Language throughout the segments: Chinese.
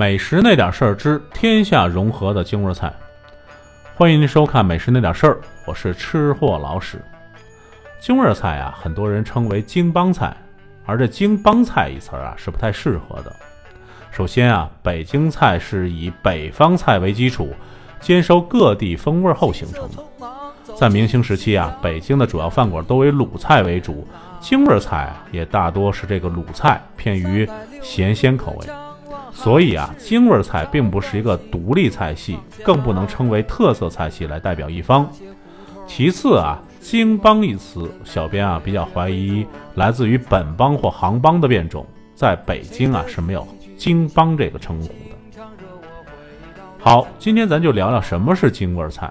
美食那点事儿之天下融合的京味菜，欢迎您收看《美食那点事儿》，我是吃货老史。京味菜啊，很多人称为京帮菜，而这京帮菜一词儿啊是不太适合的。首先啊，北京菜是以北方菜为基础，兼收各地风味后形成的。在明清时期啊，北京的主要饭馆都为鲁菜为主，京味菜啊也大多是这个鲁菜，偏于咸鲜口味。所以啊，京味菜并不是一个独立菜系，更不能称为特色菜系来代表一方。其次啊，京帮一词，小编啊比较怀疑来自于本帮或杭帮的变种，在北京啊是没有京帮这个称呼的。好，今天咱就聊聊什么是京味菜。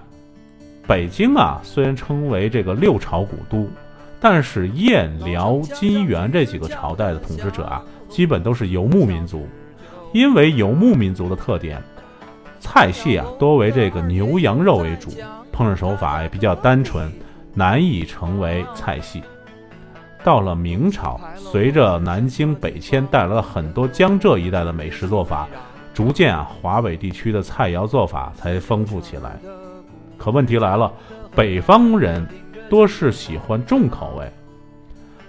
北京啊，虽然称为这个六朝古都，但是燕、辽、金、元这几个朝代的统治者啊，基本都是游牧民族。因为游牧民族的特点，菜系啊多为这个牛羊肉为主，烹饪手法也比较单纯，难以成为菜系。到了明朝，随着南京北迁带来了很多江浙一带的美食做法，逐渐啊华北地区的菜肴做法才丰富起来。可问题来了，北方人多是喜欢重口味，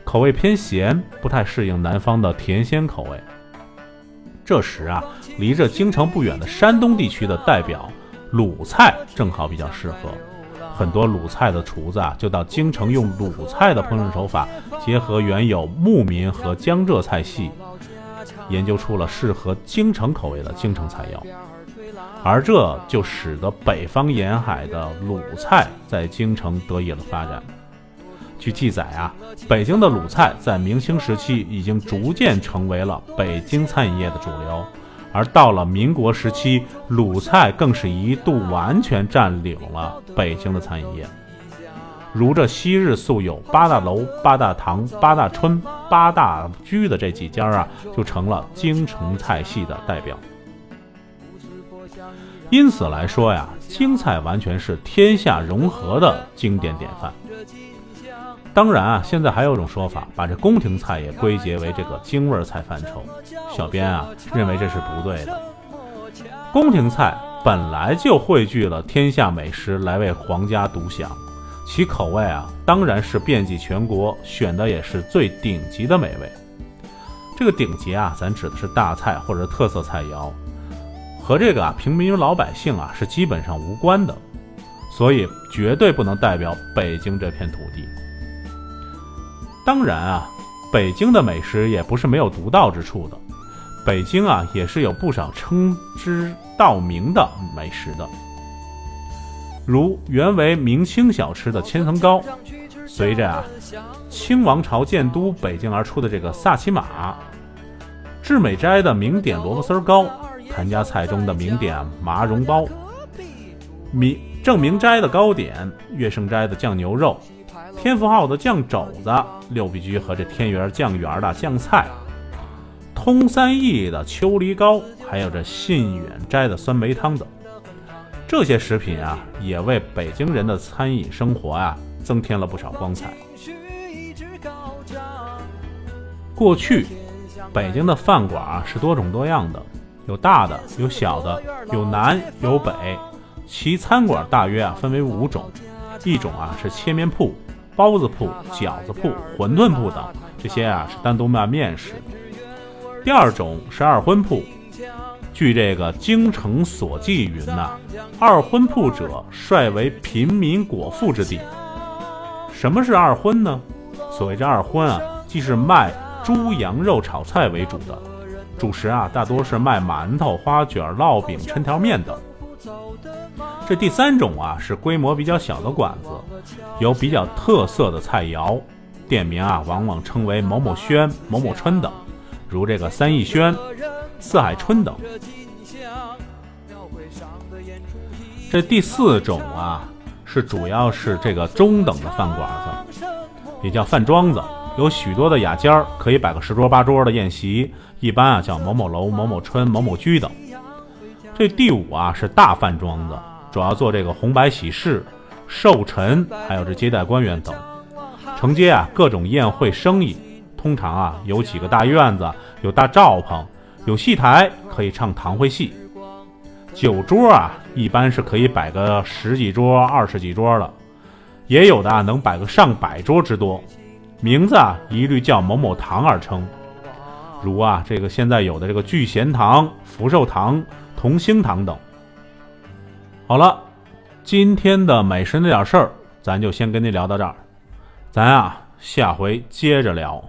口味偏咸，不太适应南方的甜鲜口味。这时啊，离着京城不远的山东地区的代表鲁菜正好比较适合。很多鲁菜的厨子啊，就到京城用鲁菜的烹饪手法，结合原有牧民和江浙菜系，研究出了适合京城口味的京城菜肴。而这就使得北方沿海的鲁菜在京城得以了发展。据记载啊，北京的鲁菜在明清时期已经逐渐成为了北京餐饮业的主流，而到了民国时期，鲁菜更是一度完全占领了北京的餐饮业。如这昔日素有八大楼、八大堂、八大春、八大居的这几家啊，就成了京城菜系的代表。因此来说呀，京菜完全是天下融合的经典典范。当然啊，现在还有一种说法，把这宫廷菜也归结为这个京味菜范畴。小编啊认为这是不对的。宫廷菜本来就汇聚了天下美食来为皇家独享，其口味啊当然是遍及全国，选的也是最顶级的美味。这个顶级啊，咱指的是大菜或者特色菜肴。和这个啊平民老百姓啊是基本上无关的，所以绝对不能代表北京这片土地。当然啊，北京的美食也不是没有独到之处的，北京啊也是有不少称之道名的美食的，如原为明清小吃的千层糕，随着啊清王朝建都北京而出的这个萨其马，至美斋的名点萝卜丝糕。谭家菜中的名点麻蓉包，明正明斋的糕点，乐盛斋的酱牛肉，天福号的酱肘子，六必居和这天元酱园的酱菜，通三义的秋梨糕，还有这信远斋的酸梅汤等，这些食品啊，也为北京人的餐饮生活啊增添了不少光彩。过去，北京的饭馆啊是多种多样的。有大的，有小的，有南有北，其餐馆大约啊分为五种，一种啊是切面铺、包子铺、饺子铺、馄饨铺等，这些啊是单独卖面食。第二种是二荤铺，据这个京城所记云呐，二荤铺者率为贫民果腹之地。什么是二荤呢？所谓这二荤啊，即是卖猪羊肉炒菜为主的。主食啊，大多是卖馒头、花卷、烙饼、抻条面等。这第三种啊，是规模比较小的馆子，有比较特色的菜肴，店名啊，往往称为某某轩、某某春等，如这个三义轩、四海春等。这第四种啊，是主要是这个中等的饭馆子，也叫饭庄子。有许多的雅间儿，可以摆个十桌八桌的宴席，一般啊叫某某楼、某某春、某某居等。这第五啊是大饭庄子，主要做这个红白喜事、寿辰，还有这接待官员等，承接啊各种宴会生意。通常啊有几个大院子，有大罩篷，有戏台可以唱堂会戏。酒桌啊，一般是可以摆个十几桌、二十几桌的，也有的啊能摆个上百桌之多。名字啊，一律叫某某堂而称，如啊这个现在有的这个聚贤堂、福寿堂、同兴堂等。好了，今天的美食那点事儿，咱就先跟您聊到这儿，咱啊下回接着聊。